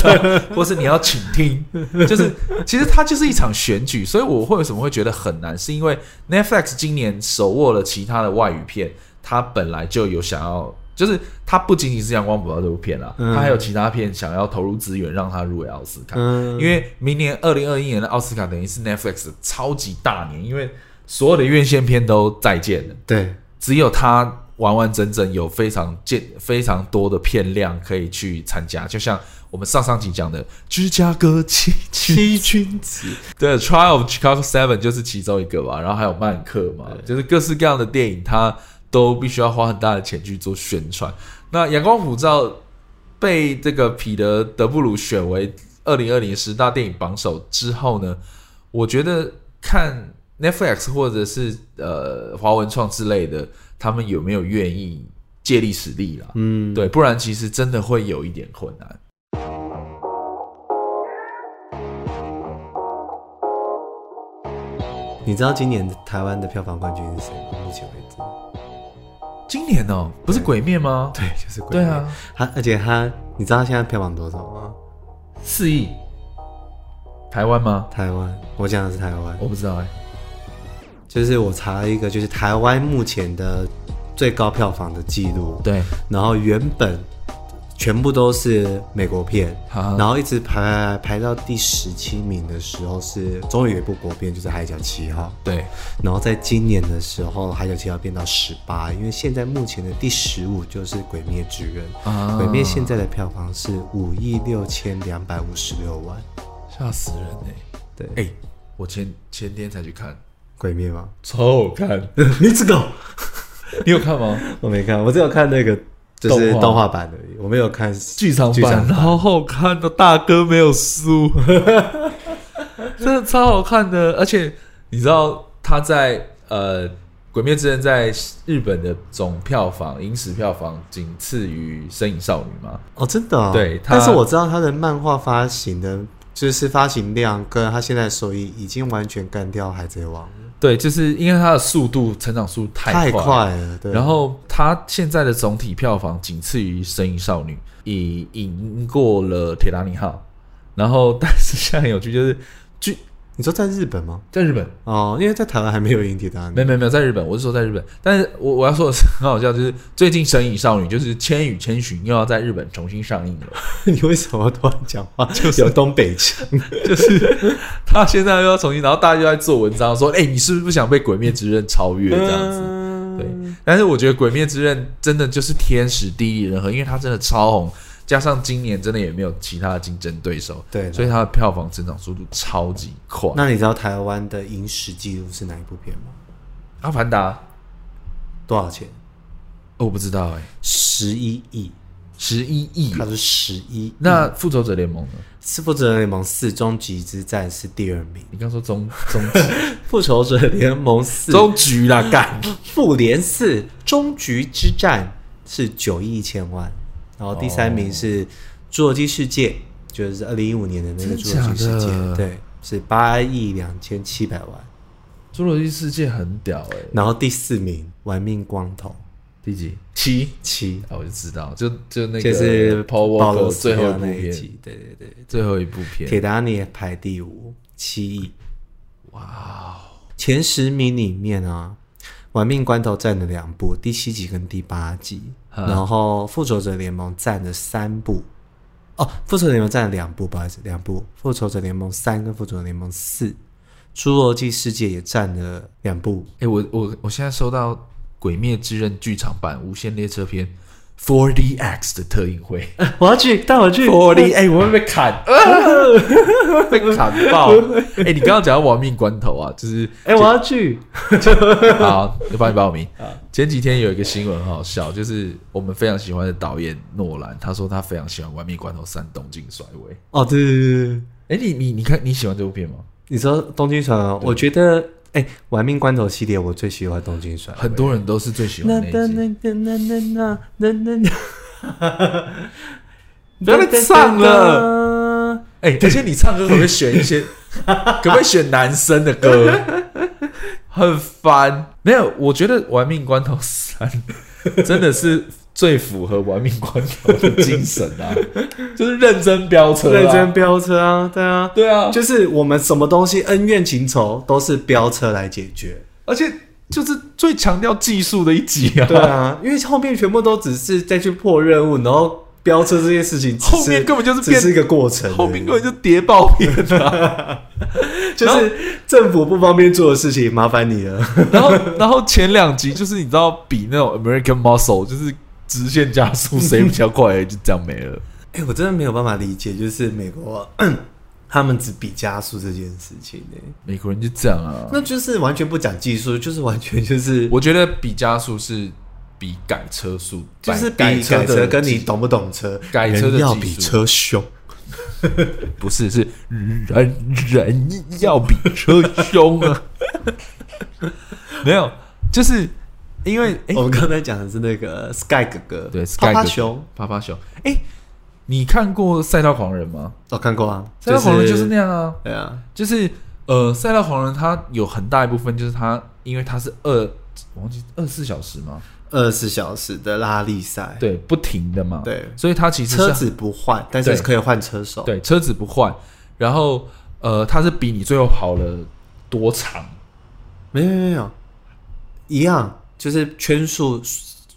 或是你要倾听，就是其实它就是一场选举，所以我会为什么会觉得很难，是因为 Netflix 今年手握了其他的外语片，它本来就有想要。就是他不仅仅是阳光普照这部片啦，他、嗯、还有其他片想要投入资源让它入围奥斯卡。嗯，因为明年二零二一年的奥斯卡等于是 Netflix 的超级大年，因为所有的院线片都再见了。对，只有他完完整整有非常见非常多的片量可以去参加。就像我们上上集讲的《芝加哥七七君子》，对，《Trial of Chicago Seven》就是其中一个吧。然后还有《曼克》嘛，就是各式各样的电影，他。都必须要花很大的钱去做宣传。那《阳光普照》被这个彼得·德布鲁选为二零二零十大电影榜首之后呢，我觉得看 Netflix 或者是呃华文创之类的，他们有没有愿意借力使力啦？嗯，对，不然其实真的会有一点困难。你知道今年台湾的票房冠军是谁吗？目前为止。今年哦，不是鬼灭吗？对，就是鬼灭。对啊，他而且他，你知道他现在票房多少吗？四亿。台湾吗？台湾，我讲的是台湾。我不知道哎、欸。就是我查了一个，就是台湾目前的最高票房的记录。对。然后原本。全部都是美国片，啊、然后一直排排排到第十七名的时候，是终于有一部国片，就是《海角七号》。对，然后在今年的时候，《海角七号》变到十八，因为现在目前的第十五就是《鬼灭之刃》啊，《鬼灭》现在的票房是五亿六千两百五十六万，吓死人哎、欸！对，哎、欸，我前前天才去看《鬼灭》吗？超好看，你知道？你有看吗？我没看，我只有看那个。就是动画版而已，我没有看剧场版，好好看的，大哥没有输，真的超好看的。而且你知道他在呃《鬼灭之刃》在日本的总票房、影史票房仅次于《身影少女》吗？哦，真的、哦？对，但是我知道他的漫画发行的，就是发行量跟他现在收益已经完全干掉《海贼王》。对，就是因为它的速度成长速度太快，太快了。对，然后它现在的总体票房仅次于《神隐少女》，已赢过了《铁达尼号》。然后，但是现在很有趣，就是剧。你说在日本吗？在日本哦，因为在台湾还没有引起大家。没有没有没有，在日本，我是说在日本。但是我我要说的是 很好笑，就是最近《神隐少女》就是《千与千寻》又要在日本重新上映了。你为什么突然讲话就是有东北腔？就是他现在又要重新，然后大家就在做文章说：“哎、欸，你是不是不想被《鬼灭之刃》超越这样子？”对。但是我觉得《鬼灭之刃》真的就是天时地利人和，因为它真的超红。加上今年真的也没有其他的竞争对手，对，所以它的票房增长速度超级快。那你知道台湾的影史记录是哪一部片吗？阿凡达多少钱？我不知道哎、欸，十一亿，十一亿，它是十一。那复仇者联盟呢？是复仇者联盟四：终极之战是第二名。你刚说终终极 复仇者联盟四终局啦，干复联四终局之战是九亿一千万。然后第三名是《侏罗纪世界》，就是二零一五年的那个《侏罗纪世界》，对，是八亿两千七百万。《侏罗纪世界》很屌哎、欸。然后第四名《玩命光头》，第几？七七。啊，我就知道，就就那个就是《Paul Walker》最后一部那片，对对对，最后一部片。铁达尼排第五，七亿。哇，前十名里面啊。玩命关头占了两部，第七集跟第八集，然后复仇者联盟占了三部。哦，复仇者联盟占了两部，不好意思，两部。复仇者联盟三跟复仇者联盟四，侏罗纪世界也占了两部。哎、欸，我我我现在收到《鬼灭之刃》剧场版无限列车篇，4DX 的特映会，我要去，带我去 4D，哎，我会被砍，被砍爆。哎，你刚刚讲到亡命关头啊，就是，哎，我要去，好，就帮你报名。前几天有一个新闻很好笑，就是我们非常喜欢的导演诺兰，他说他非常喜欢《亡命关头三：东京甩尾》。哦，对对对对，哎，你你你看你喜欢这部片吗？你说《东京甩尾》，我觉得。哎，《玩命关头》系列我最喜欢《东京甩》，很多人都是最喜欢那一集。不要再唱了！哎，而且你唱歌可不可以选一些？可不可以选男生的歌？很烦。没有，我觉得《玩命关头三》真的是。最符合玩命关头的精神啊，就是认真飙车，认真飙车啊，对啊，对啊，就是我们什么东西恩怨情仇都是飙车来解决，而且就是最强调技术的一集啊，对啊，因为后面全部都只是再去破任务，然后飙车这件事情，后面根本就是只是一个过程，后面根本就谍报片啊，就是政府不方便做的事情，麻烦你了。然后，然后前两集就是你知道比那种 American Muscle 就是。直线加速 谁比较快，就这样没了。哎、欸，我真的没有办法理解，就是美国 他们只比加速这件事情呢。美国人就这样啊，那就是完全不讲技术，就是完全就是。我觉得比加速是比改车速，就是比改车，改车跟你懂不懂车，改车的要比车凶。不是，是人人要比车凶啊。没有，就是。因为 我们刚才讲的是那个 Sky 哥哥，对，Sky 哥哥，熊，趴趴熊。哎，你看过《赛道狂人》吗？哦看过啊，《赛道狂人》就是那样啊。对啊，就是呃，《赛道狂人》它有很大一部分就是它，因为它是二，我忘记二十四小时吗？二十四小时的拉力赛，对，不停的嘛。对，所以它其实车子不换，但是可以换车手。对，车子不换，然后呃，它是比你最后跑了多长？没有没有没有，一样。就是圈数、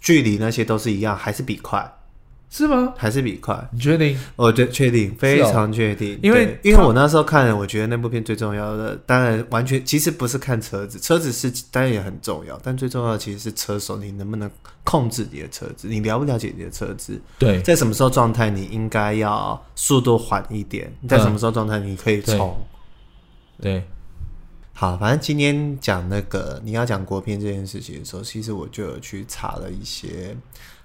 距离那些都是一样，还是比快，是吗？还是比快？你确定？我对，确定，非常确定。哦、因为因为我那时候看了，我觉得那部片最重要的，当然完全其实不是看车子，车子是当然也很重要，但最重要的其实是车手，你能不能控制你的车子？你了不了解你的车子？对，在什么时候状态你应该要速度缓一点？在什么时候状态你可以冲？对。对好，反正今天讲那个你要讲国片这件事情的时候，其实我就有去查了一些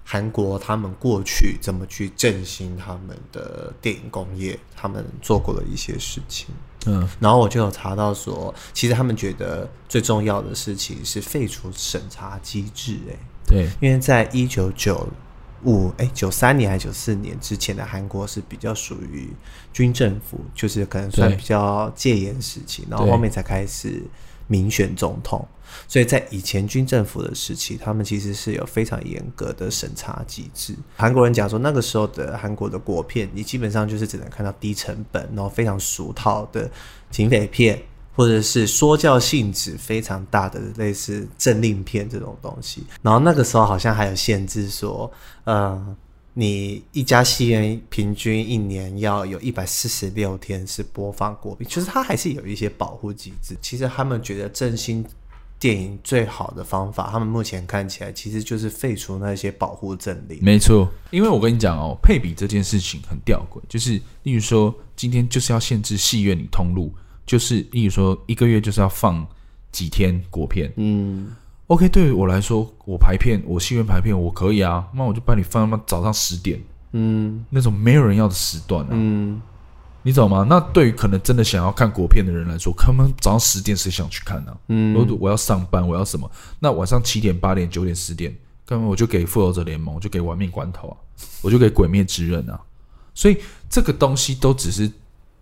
韩国他们过去怎么去振兴他们的电影工业，他们做过的一些事情。嗯，然后我就有查到说，其实他们觉得最重要的事情是废除审查机制。哎，对，因为在一九九。五哎，九三年还是九四年之前的韩国是比较属于军政府，就是可能算比较戒严时期，然后后面才开始民选总统。所以在以前军政府的时期，他们其实是有非常严格的审查机制。韩国人讲说，那个时候的韩国的国片，你基本上就是只能看到低成本，然后非常俗套的警匪片。或者是说教性质非常大的类似政令片这种东西，然后那个时候好像还有限制说，呃，你一家戏院平均一年要有一百四十六天是播放国片，其实它还是有一些保护机制。其实他们觉得振兴电影最好的方法，他们目前看起来其实就是废除那些保护政令。没错，因为我跟你讲哦，配比这件事情很吊诡，就是例如说今天就是要限制戏院里通路。就是，例如说，一个月就是要放几天国片。嗯，OK，对于我来说，我排片，我戏院排片，我可以啊。那我就把你放到早上十点，嗯，那种没有人要的时段啊。嗯，你知道吗？那对于可能真的想要看国片的人来说，他们早上十点谁想去看呢？啊？嗯，我我要上班，我要什么？那晚上七点、八点、九点、十点，干嘛我就给复仇者联盟，我就给玩命关头啊，我就给鬼灭之刃啊。所以这个东西都只是。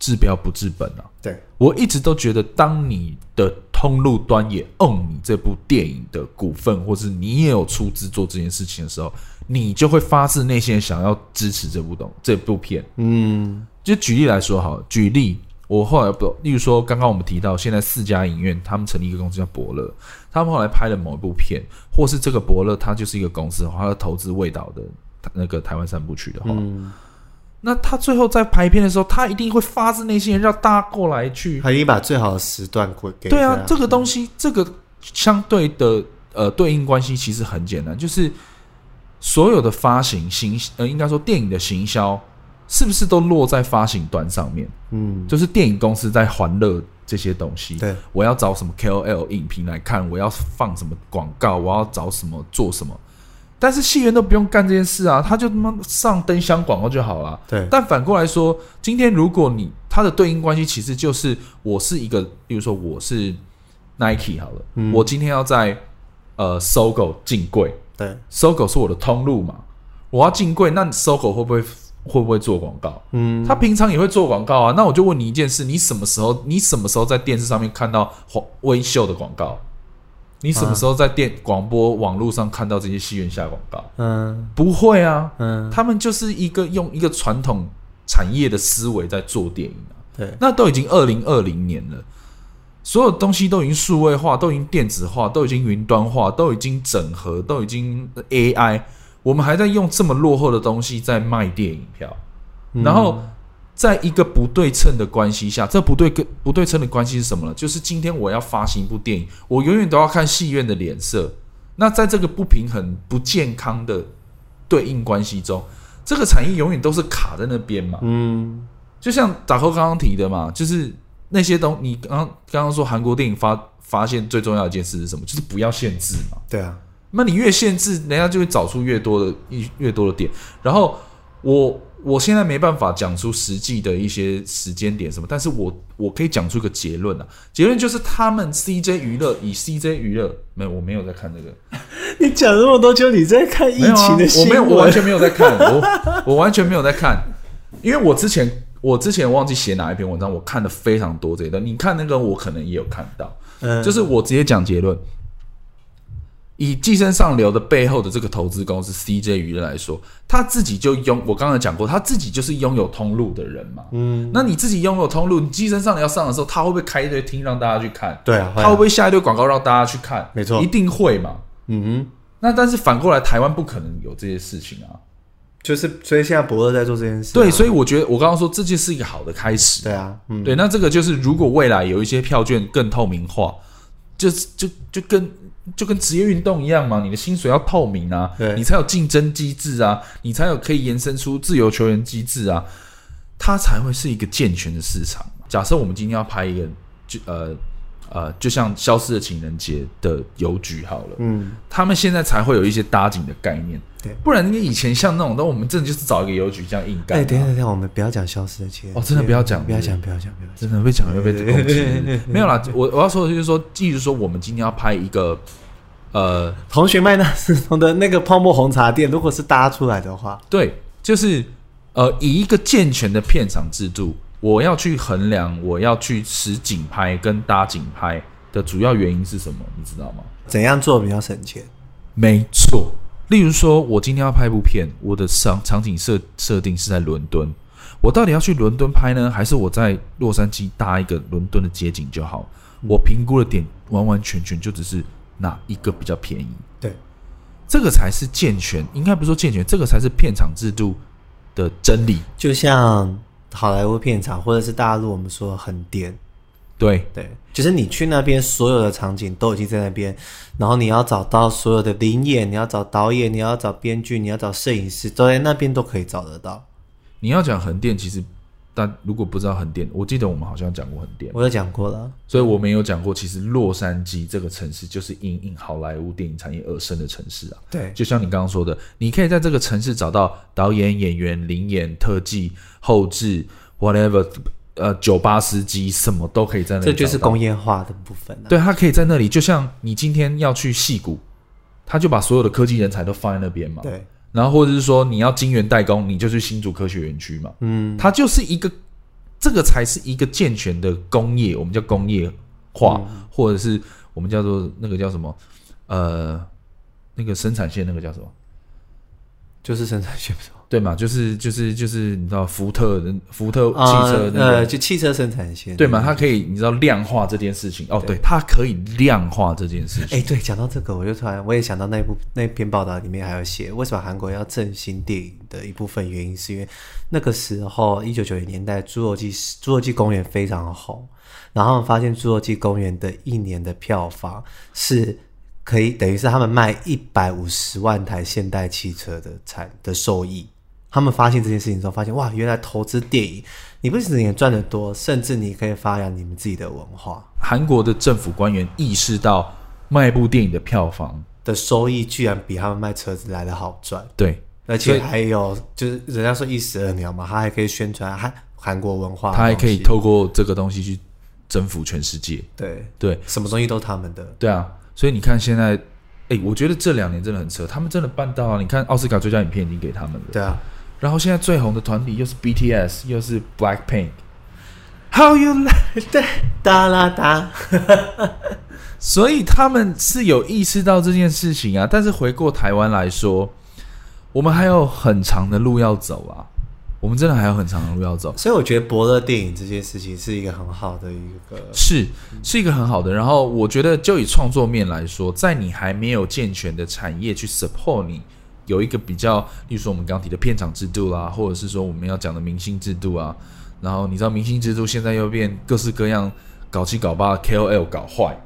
治标不治本啊！对，我一直都觉得，当你的通路端也 own 你这部电影的股份，或是你也有出资做这件事情的时候，你就会发自内心想要支持这部东这部片。嗯，就举例来说，好，举例，我后来不，例如说，刚刚我们提到，现在四家影院他们成立一个公司叫伯乐，他们后来拍了某一部片，或是这个伯乐它就是一个公司他投资味道的那个台湾三部曲的话。嗯那他最后在排片的时候，他一定会发自内心让大家过来去，他一定把最好的时段给。对啊，这个东西，这个相对的呃对应关系其实很简单，就是所有的发行行呃，应该说电影的行销，是不是都落在发行端上面？嗯，就是电影公司在欢乐这些东西。对，我要找什么 KOL 影评来看，我要放什么广告，我要找什么做什么。但是戏院都不用干这件事啊，他就他妈上灯箱广告就好了。对。但反过来说，今天如果你它的对应关系其实就是我是一个，比如说我是 Nike 好了，嗯、我今天要在呃搜狗进柜，对，搜狗是我的通路嘛，我要进柜，那搜狗会不会会不会做广告？嗯，他平常也会做广告啊。那我就问你一件事，你什么时候你什么时候在电视上面看到微秀的广告？你什么时候在电广播网络上看到这些戏院下广告？嗯，不会啊。嗯，他们就是一个用一个传统产业的思维在做电影啊。对，那都已经二零二零年了，所有东西都已经数位化，都已经电子化，都已经云端化，都已经整合，都已经 AI，我们还在用这么落后的东西在卖电影票，然后。在一个不对称的关系下，这不对跟不对称的关系是什么呢？就是今天我要发行一部电影，我永远都要看戏院的脸色。那在这个不平衡、不健康的对应关系中，这个产业永远都是卡在那边嘛。嗯，就像打扣刚刚提的嘛，就是那些东，你刚刚刚刚说韩国电影发发现最重要的一件事是什么？就是不要限制嘛。对啊，那你越限制，人家就会找出越多的越越多的点。然后我。我现在没办法讲出实际的一些时间点什么，但是我我可以讲出一个结论啊，结论就是他们 CJ 娱乐以 CJ 娱乐没有，我没有在看这个。你讲那么多，就你在看疫情的新闻？啊，我没有，我完全没有在看，我我完全没有在看，因为我之前我之前忘记写哪一篇文章，我看的非常多这一段，你看那个我可能也有看到，嗯，就是我直接讲结论。以寄生上流的背后的这个投资公司 CJ 娱乐来说，他自己就拥，我刚才讲过，他自己就是拥有通路的人嘛。嗯，那你自己拥有通路，你寄生上流要上的时候，他会不会开一堆厅让大家去看？对啊，他会不会下一堆广告让大家去看？没错，一定会嘛。嗯哼，那但是反过来，台湾不可能有这些事情啊。就是，所以现在博乐在做这件事啊。对，所以我觉得我刚刚说这就是一个好的开始。对啊，嗯，对，那这个就是如果未来有一些票券更透明化，就就就跟。就跟职业运动一样嘛，你的薪水要透明啊，对你才有竞争机制啊，你才有可以延伸出自由球员机制啊，它才会是一个健全的市场。假设我们今天要拍一个，就呃呃，就像《消失的情人节》的邮局好了，嗯，他们现在才会有一些搭景的概念，对，不然你以前像那种，那我们真的就是找一个邮局这样硬干。哎，等一下等一下，我们不要讲《消失的情人节》哦，真的不要讲，不要讲，不要讲，不要讲，真的会讲又被攻击。没有啦，我我要说的就是说，即使说我们今天要拍一个。呃，同学麦纳斯通的那个泡沫红茶店，如果是搭出来的话，对，就是呃，以一个健全的片场制度，我要去衡量，我要去实景拍跟搭景拍的主要原因是什么？你知道吗？怎样做比较省钱？没错，例如说，我今天要拍部片，我的场场景设设定是在伦敦，我到底要去伦敦拍呢，还是我在洛杉矶搭一个伦敦的街景就好？我评估的点完完全全就只是。哪一个比较便宜？对，这个才是健全，应该不是说健全，这个才是片场制度的真理。就像好莱坞片场，或者是大陆我们说横店，对对，就是你去那边，所有的场景都已经在那边，然后你要找到所有的灵演，你要找导演，你要找编剧，你要找摄影师，都在那边都可以找得到。你要讲横店，其实。但如果不知道横店，我记得我们好像讲过横店，我有讲过了，所以我没有讲过。其实洛杉矶这个城市就是因应好莱坞电影产业而生的城市啊。对，就像你刚刚说的，你可以在这个城市找到导演、演员、灵演、特技、后置，whatever，呃，酒吧司机，什么都可以在那里。这就是工业化的部分啊。对，他可以在那里，就像你今天要去戏谷，他就把所有的科技人才都放在那边嘛。对。然后或者是说你要晶圆代工，你就去新竹科学园区嘛。嗯，它就是一个，这个才是一个健全的工业，我们叫工业化，嗯、或者是我们叫做那个叫什么，呃，那个生产线那个叫什么，就是生产线。对嘛，就是就是就是你知道福特的福特汽车那个、呃，就汽车生产线对嘛？它可以你知道量化这件事情哦，对，它可以量化这件事情。哎，对，讲到这个，我就突然我也想到那部那篇报道里面还有写，为什么韩国要振兴电影的一部分原因，是因为那个时候一九九零年代《侏罗纪侏罗纪公园》非常红，然后发现《侏罗纪公园》的一年的票房是可以等于是他们卖一百五十万台现代汽车的产的收益。他们发现这件事情之后，发现哇，原来投资电影，你不仅也赚得多，甚至你可以发扬你们自己的文化。韩国的政府官员意识到，卖一部电影的票房的收益居然比他们卖车子来的好赚。对，而且还有就是人家说一石二鸟嘛，他还可以宣传韩韩国文化，他还可以透过这个东西去征服全世界。对对，什么东西都是他们的。对啊，所以你看现在，哎，我觉得这两年真的很扯，他们真的办到啊！你看奥斯卡最佳影片已经给他们了。对啊。然后现在最红的团体又是 BTS，又是 Blackpink，How you like that？哒啦哒，所以他们是有意识到这件事情啊。但是回过台湾来说，我们还有很长的路要走啊。我们真的还有很长的路要走。所以我觉得伯乐电影这件事情是一个很好的一个，是是一个很好的。然后我觉得就以创作面来说，在你还没有健全的产业去 support 你。有一个比较，例如说我们刚提的片场制度啦，或者是说我们要讲的明星制度啊，然后你知道明星制度现在又变各式各样搞七搞八，KOL 搞坏，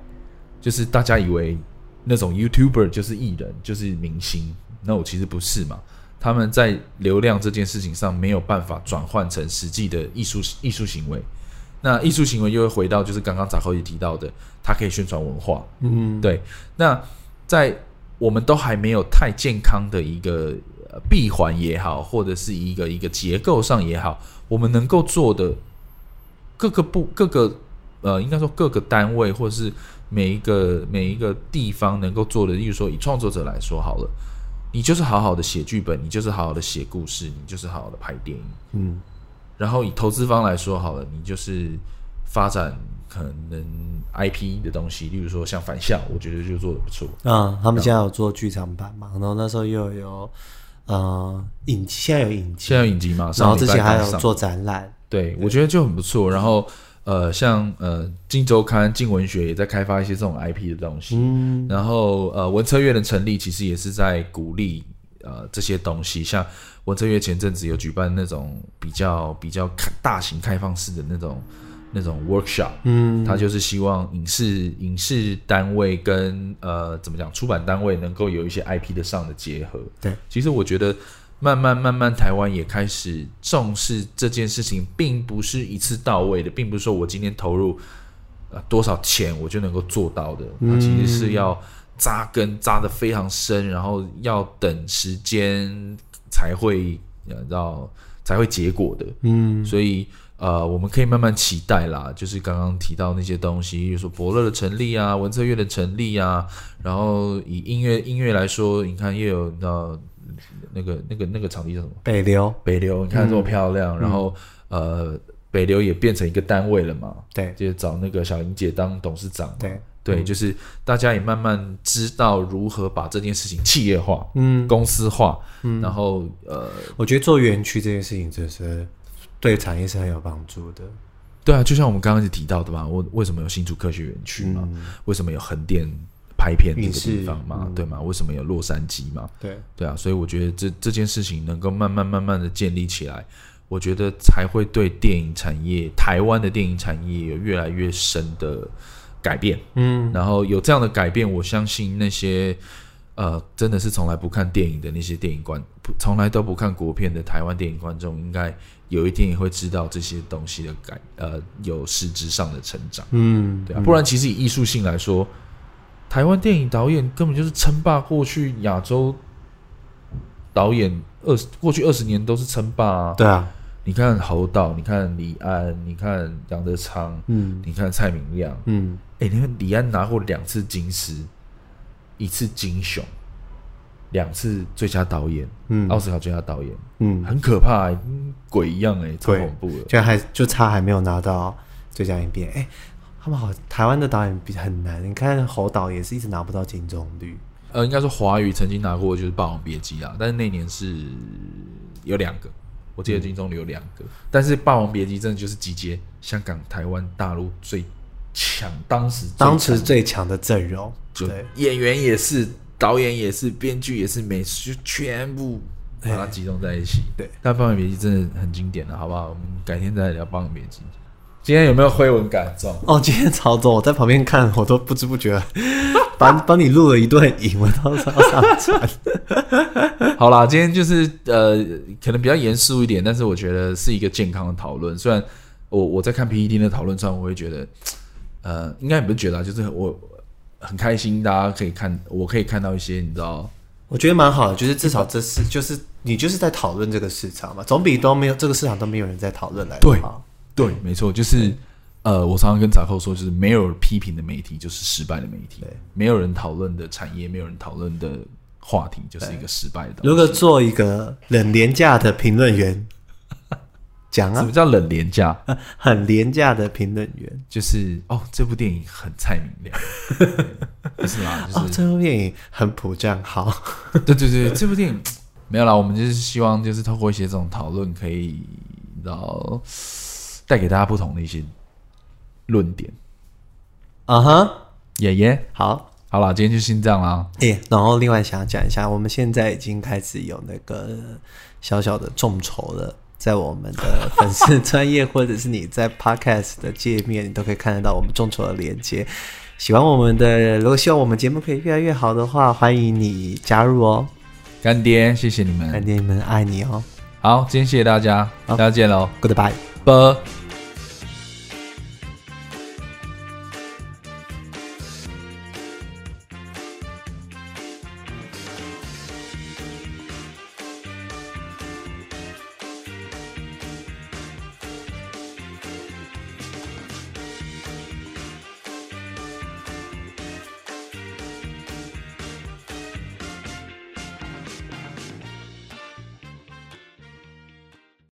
就是大家以为那种 YouTuber 就是艺人，就是明星，那我其实不是嘛，他们在流量这件事情上没有办法转换成实际的艺术艺术行为，那艺术行为又会回到就是刚刚杂寇也提到的，它可以宣传文化，嗯，对，那在。我们都还没有太健康的一个闭环也好，或者是一个一个结构上也好，我们能够做的各个部各个呃，应该说各个单位，或者是每一个每一个地方能够做的，例如说以创作者来说好了，你就是好好的写剧本，你就是好好的写故事，你就是好好的拍电影，嗯，然后以投资方来说好了，你就是发展。可能 IP 的东西，例如说像返校，我觉得就做的不错。嗯，他们现在有做剧场版嘛？然后那时候又有呃影，现在有影集，现在有影集嘛？然后之前还有做展览，对，对我觉得就很不错。然后呃，像呃《金周刊》《金文学》也在开发一些这种 IP 的东西。嗯，然后呃文策院的成立，其实也是在鼓励呃这些东西。像文策院前阵子有举办那种比较比较开大型开放式的那种。那种 workshop，嗯，他就是希望影视影视单位跟呃怎么讲出版单位能够有一些 IP 的上的结合。对，其实我觉得慢慢慢慢台湾也开始重视这件事情，并不是一次到位的，并不是说我今天投入呃多少钱我就能够做到的，它其实是要扎根扎的非常深，然后要等时间才会呃到才会结果的。嗯，所以。呃，我们可以慢慢期待啦，就是刚刚提到那些东西，比如说伯乐的成立啊，文策院的成立啊，然后以音乐音乐来说，你看又有那那个那个那个场地叫什么？北流，北流，你看这么漂亮，嗯、然后呃，北流也变成一个单位了嘛，对，就是找那个小玲姐当董事长，对。对，就是大家也慢慢知道如何把这件事情企业化，嗯，公司化，嗯，然后呃，我觉得做园区这件事情真是。对产业是很有帮助的，对啊，就像我们刚刚一直提到的嘛，我为什么有新竹科学园区嘛？嗯、为什么有横店拍片这个地方嘛？嗯、对吗？为什么有洛杉矶嘛？对对啊，所以我觉得这这件事情能够慢慢慢慢的建立起来，我觉得才会对电影产业、台湾的电影产业有越来越深的改变。嗯，然后有这样的改变，我相信那些。呃，真的是从来不看电影的那些电影观，从来都不看国片的台湾电影观众，应该有一天也会知道这些东西的改，呃，有实质上的成长。嗯，对啊，不然其实以艺术性来说，台湾电影导演根本就是称霸过去亚洲导演二十过去二十年都是称霸啊。对啊，你看侯导，你看李安，你看杨德昌，嗯，你看蔡明亮，嗯，哎，你看李安拿过两次金狮。一次金熊，两次最佳导演，嗯，奥斯卡最佳导演，嗯，很可怕，跟鬼一样哎，超恐怖的，就还就差还没有拿到最佳影片，哎，他们好，台湾的导演比很难，你看侯导也是一直拿不到金棕榈，呃，应该说华语曾经拿过就是《霸王别姬》啊，但是那年是有两个，我记得金棕榈有两个，嗯、但是《霸王别姬》真的就是集结香港、台湾、大陆最。强当时当时最强的阵容，就演员也是，导演也是，编剧也是，美术全部把它集中在一起。对，但《霸王别姬》真的很经典了，好不好？我们改天再聊《霸王别姬》。今天有没有挥文感重？哦，今天超重，我在旁边看，我都不知不觉 把帮你录了一段影，我到时候上传。好啦，今天就是呃，可能比较严肃一点，但是我觉得是一个健康的讨论。虽然我我在看 PPT 的讨论上，我会觉得，呃，应该也不是觉得，就是我很开心，大家可以看，我可以看到一些，你知道，我觉得蛮好的，就是至少这是就是你就是在讨论这个市场嘛，总比都没有这个市场都没有人在讨论来的好。对，没错，就是，呃，我常常跟杂扣说，就是没有批评的媒体就是失败的媒体，对，没有人讨论的产业，没有人讨论的话题，就是一个失败的。如果做一个冷廉价的评论员，讲啊，什么叫冷廉价？很廉价的评论员，就是哦，这部电影很蔡明亮，不是吗？就是、哦，这部电影很普正好，对对对，这部电影没有啦，我们就是希望就是透过一些这种讨论，可以然后。带给大家不同的一些论点，啊哈，爷爷，好，好了，今天就先这样啦。诶、欸，然后另外想讲一下，我们现在已经开始有那个小小的众筹了，在我们的粉丝专业或者是你在 Podcast 的界面，你都可以看得到我们众筹的连接。喜欢我们的，如果希望我们节目可以越来越好的话，欢迎你加入哦。干爹，谢谢你们，干爹你们爱你哦。好，今天谢谢大家，大家见喽，Goodbye。啵。